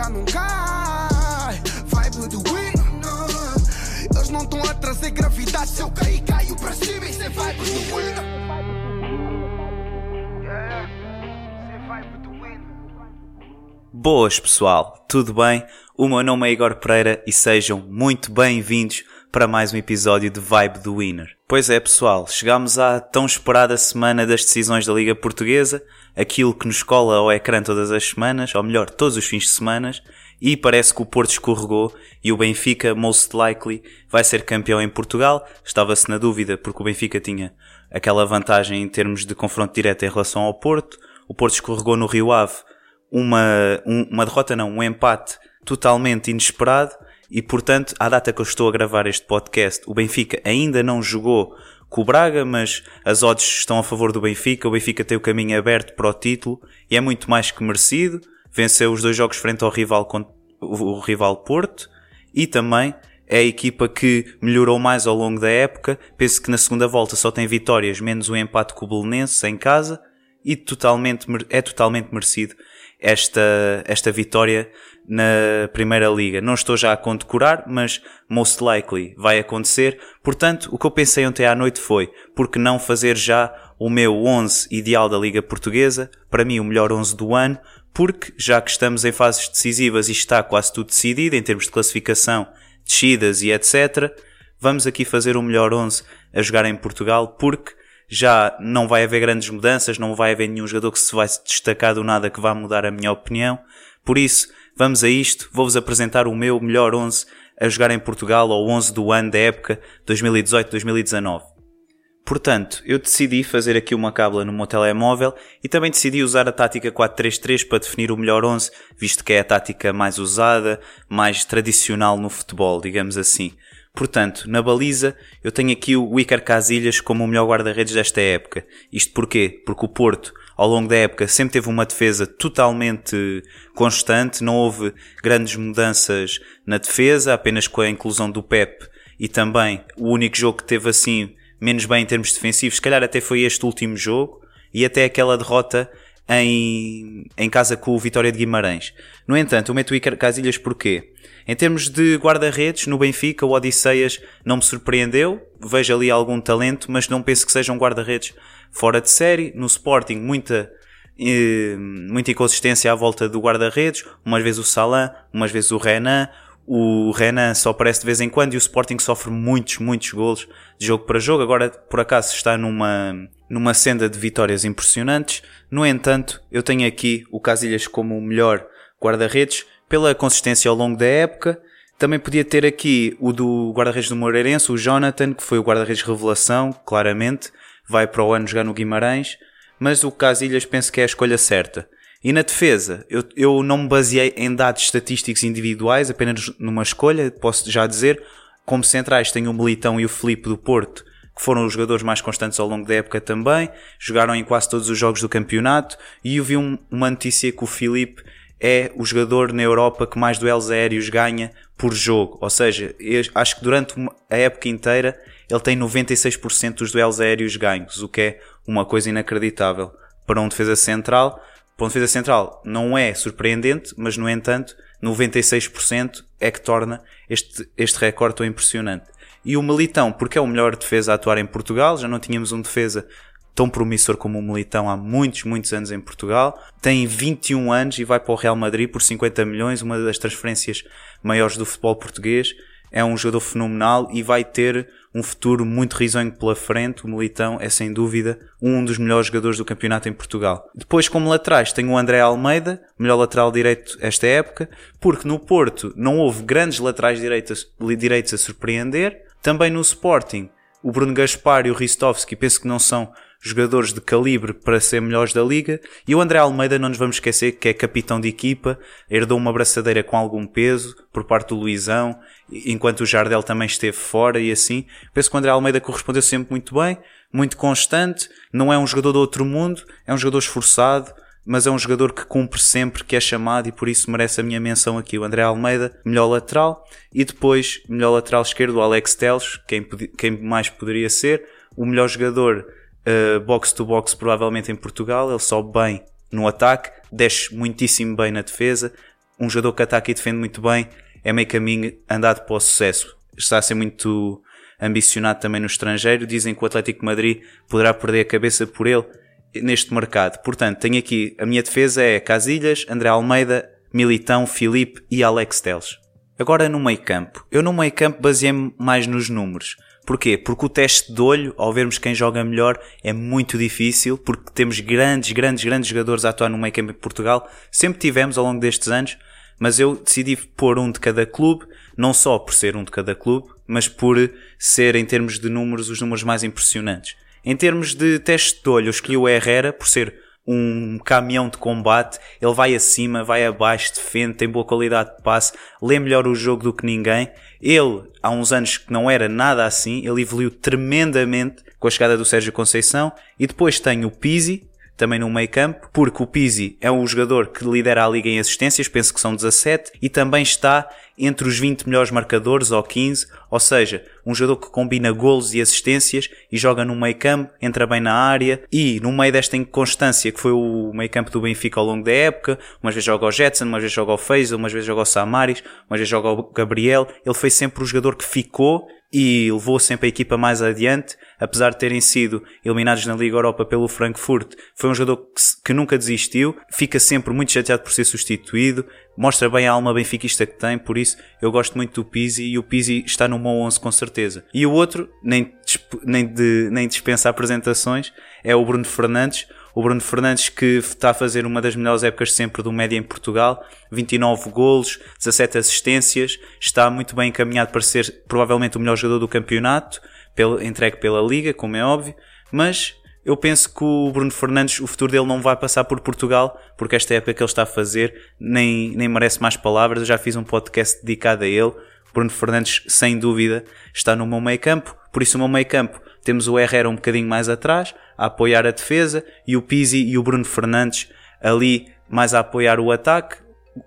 já não cai. Vibe do. Eles não estão a trazer gravidade. Se eu cair, caio cima. Isso é vibe do. Boas pessoal, tudo bem? O meu nome é Igor Pereira e sejam muito bem-vindos para mais um episódio de Vibe do Winner. Pois é pessoal, chegamos à tão esperada semana das decisões da Liga Portuguesa, aquilo que nos cola ao ecrã todas as semanas, ou melhor, todos os fins de semana, e parece que o Porto escorregou e o Benfica, most likely, vai ser campeão em Portugal. Estava-se na dúvida porque o Benfica tinha aquela vantagem em termos de confronto direto em relação ao Porto. O Porto escorregou no Rio Ave uma, um, uma derrota, não, um empate totalmente inesperado e, portanto, à data que eu estou a gravar este podcast, o Benfica ainda não jogou com o Braga, mas as odds estão a favor do Benfica. O Benfica tem o caminho aberto para o título e é muito mais que merecido. Venceu os dois jogos frente ao rival, o rival Porto e também é a equipa que melhorou mais ao longo da época. Penso que na segunda volta só tem vitórias, menos um empate com o Belenenses em casa e totalmente, é totalmente merecido esta, esta vitória na Primeira Liga. Não estou já a condecorar, mas most likely vai acontecer. Portanto, o que eu pensei ontem à noite foi, por que não fazer já o meu 11 ideal da Liga Portuguesa? Para mim, o melhor 11 do ano, porque já que estamos em fases decisivas e está quase tudo decidido em termos de classificação, descidas e etc., vamos aqui fazer o melhor 11 a jogar em Portugal, porque já não vai haver grandes mudanças, não vai haver nenhum jogador que se vai destacar do nada que vá mudar a minha opinião. Por isso, vamos a isto. Vou-vos apresentar o meu melhor 11 a jogar em Portugal, ou 11 do ano da época 2018-2019. Portanto, eu decidi fazer aqui uma cábula no meu telemóvel e também decidi usar a tática 4-3-3 para definir o melhor 11, visto que é a tática mais usada, mais tradicional no futebol, digamos assim. Portanto, na baliza, eu tenho aqui o Iker Casilhas como o melhor guarda-redes desta época. Isto porquê? Porque o Porto, ao longo da época, sempre teve uma defesa totalmente constante, não houve grandes mudanças na defesa, apenas com a inclusão do Pep e também o único jogo que teve assim menos bem em termos defensivos, se calhar até foi este último jogo e até aquela derrota em, em casa com o Vitória de Guimarães. No entanto, eu meto o Iker Casilhas porquê? Em termos de guarda-redes, no Benfica, o Odisseias não me surpreendeu. Vejo ali algum talento, mas não penso que seja um guarda-redes fora de série. No Sporting, muita, eh, muita inconsistência à volta do guarda-redes. Umas vezes o Salah, umas vezes o Renan. O Renan só aparece de vez em quando e o Sporting sofre muitos, muitos golos de jogo para jogo. Agora, por acaso, está numa, numa senda de vitórias impressionantes. No entanto, eu tenho aqui o Casilhas como o melhor guarda-redes pela consistência ao longo da época. Também podia ter aqui o do guarda-redes do Moreirense, o Jonathan, que foi o guarda-redes revelação, claramente. Vai para o ano jogar no Guimarães. Mas o Casilhas penso que é a escolha certa. E na defesa, eu, eu não me baseei em dados estatísticos individuais, apenas numa escolha, posso já dizer. Como centrais tenho o Militão e o Felipe do Porto, que foram os jogadores mais constantes ao longo da época também, jogaram em quase todos os jogos do campeonato, e eu vi um, uma notícia que o Felipe é o jogador na Europa que mais duelos aéreos ganha por jogo. Ou seja, acho que durante a época inteira ele tem 96% dos duelos aéreos ganhos, o que é uma coisa inacreditável para um defesa central. Para um defesa central não é surpreendente, mas no entanto 96% é que torna este, este recorde tão impressionante. E o Militão, porque é o melhor defesa a atuar em Portugal, já não tínhamos um defesa tão promissor como o Militão há muitos, muitos anos em Portugal. Tem 21 anos e vai para o Real Madrid por 50 milhões, uma das transferências maiores do futebol português. É um jogador fenomenal e vai ter um futuro muito risonho pela frente. O Militão é sem dúvida um dos melhores jogadores do campeonato em Portugal. Depois, como laterais, tem o André Almeida, melhor lateral direito esta época, porque no Porto não houve grandes laterais direitos, direitos a surpreender. Também no Sporting, o Bruno Gaspar e o Ristovski penso que não são jogadores de calibre para ser melhores da liga. E o André Almeida, não nos vamos esquecer que é capitão de equipa, herdou uma braçadeira com algum peso por parte do Luizão, enquanto o Jardel também esteve fora e assim. Penso que o André Almeida correspondeu sempre muito bem, muito constante, não é um jogador do outro mundo, é um jogador esforçado, mas é um jogador que cumpre sempre que é chamado e por isso merece a minha menção aqui. O André Almeida, melhor lateral, e depois, melhor lateral esquerdo, o Alex Teles, quem, quem mais poderia ser, o melhor jogador uh, box to box provavelmente em Portugal, ele sobe bem no ataque, desce muitíssimo bem na defesa, um jogador que ataca e defende muito bem, é meio caminho andado para o sucesso. Está a ser muito ambicionado também no estrangeiro. Dizem que o Atlético Madrid poderá perder a cabeça por ele neste mercado. Portanto, tenho aqui a minha defesa é Casilhas, André Almeida, Militão, Filipe e Alex Teles. Agora no meio campo. Eu no meio campo baseei-me mais nos números. Porquê? Porque o teste de olho, ao vermos quem joga melhor, é muito difícil, porque temos grandes, grandes, grandes jogadores a atuar no meio campo em Portugal. Sempre tivemos ao longo destes anos, mas eu decidi pôr um de cada clube, não só por ser um de cada clube, mas por ser, em termos de números, os números mais impressionantes. Em termos de teste de olho, eu escolhi o Herrera por ser um caminhão de combate, ele vai acima, vai abaixo, defende, tem boa qualidade de passe, lê melhor o jogo do que ninguém. Ele, há uns anos que não era nada assim, ele evoluiu tremendamente com a chegada do Sérgio Conceição. E depois tem o Pizzi, também no meio campo, porque o Pizzi é um jogador que lidera a liga em assistências, penso que são 17, e também está entre os 20 melhores marcadores ou 15, ou seja, um jogador que combina golos e assistências e joga no meio campo, entra bem na área e no meio desta inconstância que foi o meio campo do Benfica ao longo da época, umas vezes joga o Jetson, umas vezes joga o Feiza, umas vezes joga o Samaris, umas vezes joga o Gabriel, ele foi sempre o jogador que ficou e levou sempre a equipa mais adiante, apesar de terem sido eliminados na Liga Europa pelo Frankfurt. Foi um jogador que, que, nunca desistiu, fica sempre muito chateado por ser substituído, mostra bem a alma benfiquista que tem, por isso eu gosto muito do Pizzi e o Pizzi está no meu 11 com certeza. E o outro, nem, nem, de, nem dispensa apresentações, é o Bruno Fernandes, o Bruno Fernandes que está a fazer uma das melhores épocas sempre do média em Portugal, 29 golos, 17 assistências, está muito bem encaminhado para ser provavelmente o melhor jogador do campeonato, pelo, entregue pela Liga, como é óbvio, mas eu penso que o Bruno Fernandes, o futuro dele não vai passar por Portugal, porque esta época que ele está a fazer nem, nem merece mais palavras. Eu já fiz um podcast dedicado a ele. Bruno Fernandes, sem dúvida, está no meu meio campo. Por isso, o meu meio campo temos o Herrera um bocadinho mais atrás, a apoiar a defesa, e o Pizzi e o Bruno Fernandes ali mais a apoiar o ataque,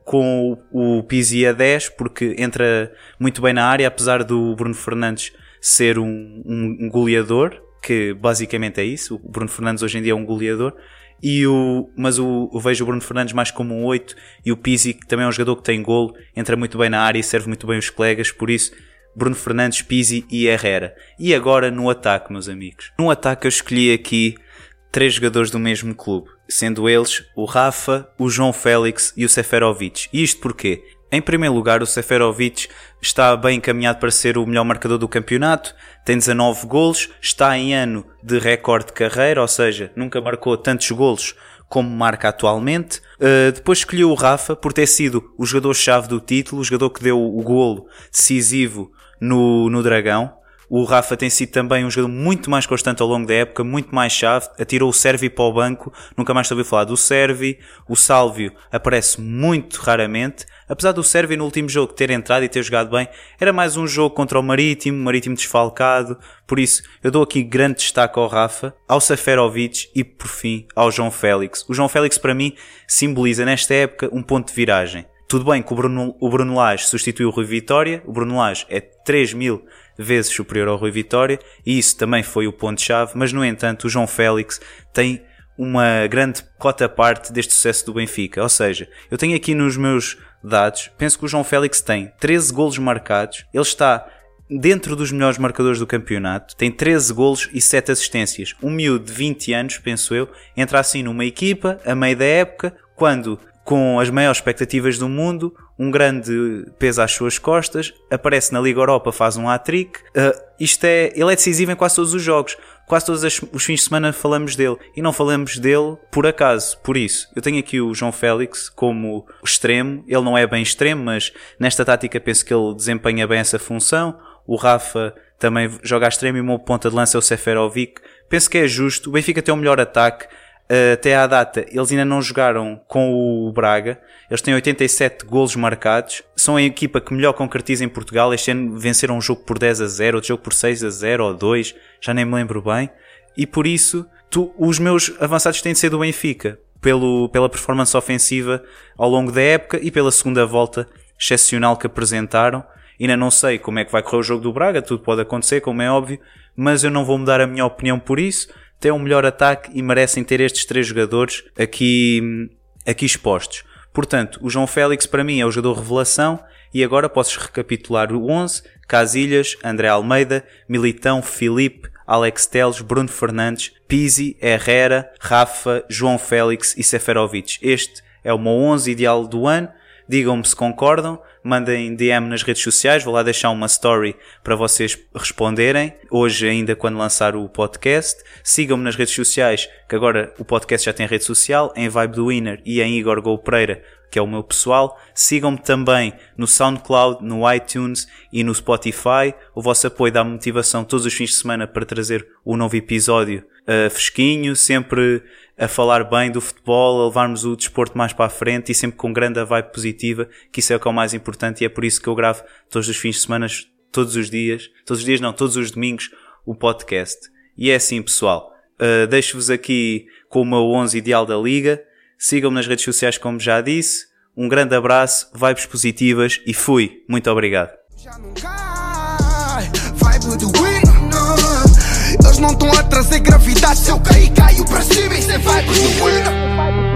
com o Pizzi a 10, porque entra muito bem na área, apesar do Bruno Fernandes ser um, um goleador, que basicamente é isso. O Bruno Fernandes hoje em dia é um goleador. E o, mas o, eu vejo o Bruno Fernandes mais como um 8 e o Pizzi, que também é um jogador que tem golo, entra muito bem na área e serve muito bem os colegas, por isso Bruno Fernandes, Pizzi e Herrera. E agora no ataque, meus amigos. No ataque eu escolhi aqui três jogadores do mesmo clube, sendo eles o Rafa, o João Félix e o Seferovic. E isto porquê? Em primeiro lugar, o Seferovic está bem encaminhado para ser o melhor marcador do campeonato, tem 19 golos, está em ano de recorde de carreira, ou seja, nunca marcou tantos golos como marca atualmente. Uh, depois escolheu o Rafa por ter sido o jogador-chave do título, o jogador que deu o golo decisivo no, no Dragão. O Rafa tem sido também um jogador muito mais constante ao longo da época, muito mais chave. Atirou o Servi para o banco, nunca mais ouvi falar do Servi. O Sálvio aparece muito raramente. Apesar do Servi no último jogo ter entrado e ter jogado bem, era mais um jogo contra o Marítimo, Marítimo desfalcado. Por isso, eu dou aqui grande destaque ao Rafa, ao Saferovic e, por fim, ao João Félix. O João Félix, para mim, simboliza nesta época um ponto de viragem. Tudo bem que o Bruno, o Bruno Lage substituiu o Rui Vitória. O Bruno Lage é 3 mil vezes superior ao Rui Vitória e isso também foi o ponto-chave. Mas, no entanto, o João Félix tem uma grande cota parte deste sucesso do Benfica. Ou seja, eu tenho aqui nos meus dados, penso que o João Félix tem 13 golos marcados. Ele está dentro dos melhores marcadores do campeonato, tem 13 golos e 7 assistências. Um miúdo de 20 anos, penso eu, entra assim numa equipa, a meio da época, quando com as maiores expectativas do mundo, um grande peso às suas costas, aparece na Liga Europa, faz um hat-trick. Uh, isto é, ele é decisivo em quase todos os jogos. Quase todos os fins de semana falamos dele e não falamos dele por acaso. Por isso, eu tenho aqui o João Félix como extremo. Ele não é bem extremo, mas nesta tática penso que ele desempenha bem essa função. O Rafa também joga a extremo e o meu ponta de lança é o Seferovic. Penso que é justo. O Benfica tem o melhor ataque até à data, eles ainda não jogaram com o Braga. Eles têm 87 golos marcados. São a equipa que melhor concretiza em Portugal. Este ano venceram um jogo por 10 a 0, outro jogo por 6 a 0 ou 2, já nem me lembro bem. E por isso, tu, os meus avançados têm de ser do Benfica, pelo, pela performance ofensiva ao longo da época e pela segunda volta excepcional que apresentaram. Ainda não sei como é que vai correr o jogo do Braga, tudo pode acontecer, como é óbvio, mas eu não vou mudar a minha opinião por isso têm um melhor ataque e merecem ter estes três jogadores aqui, aqui expostos. Portanto, o João Félix para mim é o jogador revelação e agora posso recapitular o 11, Casilhas, André Almeida, Militão, Filipe, Alex Teles, Bruno Fernandes, Pizzi, Herrera, Rafa, João Félix e Seferovic. Este é o meu 11 ideal do ano. Digam-me se concordam, mandem DM nas redes sociais, vou lá deixar uma story para vocês responderem, hoje ainda quando lançar o podcast. Sigam-me nas redes sociais, que agora o podcast já tem rede social, em Vibe do Winner e em Igor Go Pereira, que é o meu pessoal. Sigam-me também no SoundCloud, no iTunes e no Spotify. O vosso apoio dá motivação todos os fins de semana para trazer o um novo episódio uh, fresquinho, sempre a falar bem do futebol, a levarmos o desporto mais para a frente e sempre com grande vibe positiva, que isso é o que é o mais importante e é por isso que eu gravo todos os fins de semana, todos os dias, todos os dias não, todos os domingos, o podcast. E é assim, pessoal. Uh, Deixo-vos aqui com o meu 11 ideal da liga. Sigam-me nas redes sociais, como já disse. Um grande abraço, vibes positivas e fui. Muito obrigado. Eles não estão a trazer gravidade. Se eu cair, caio para cima. Isso é vibe do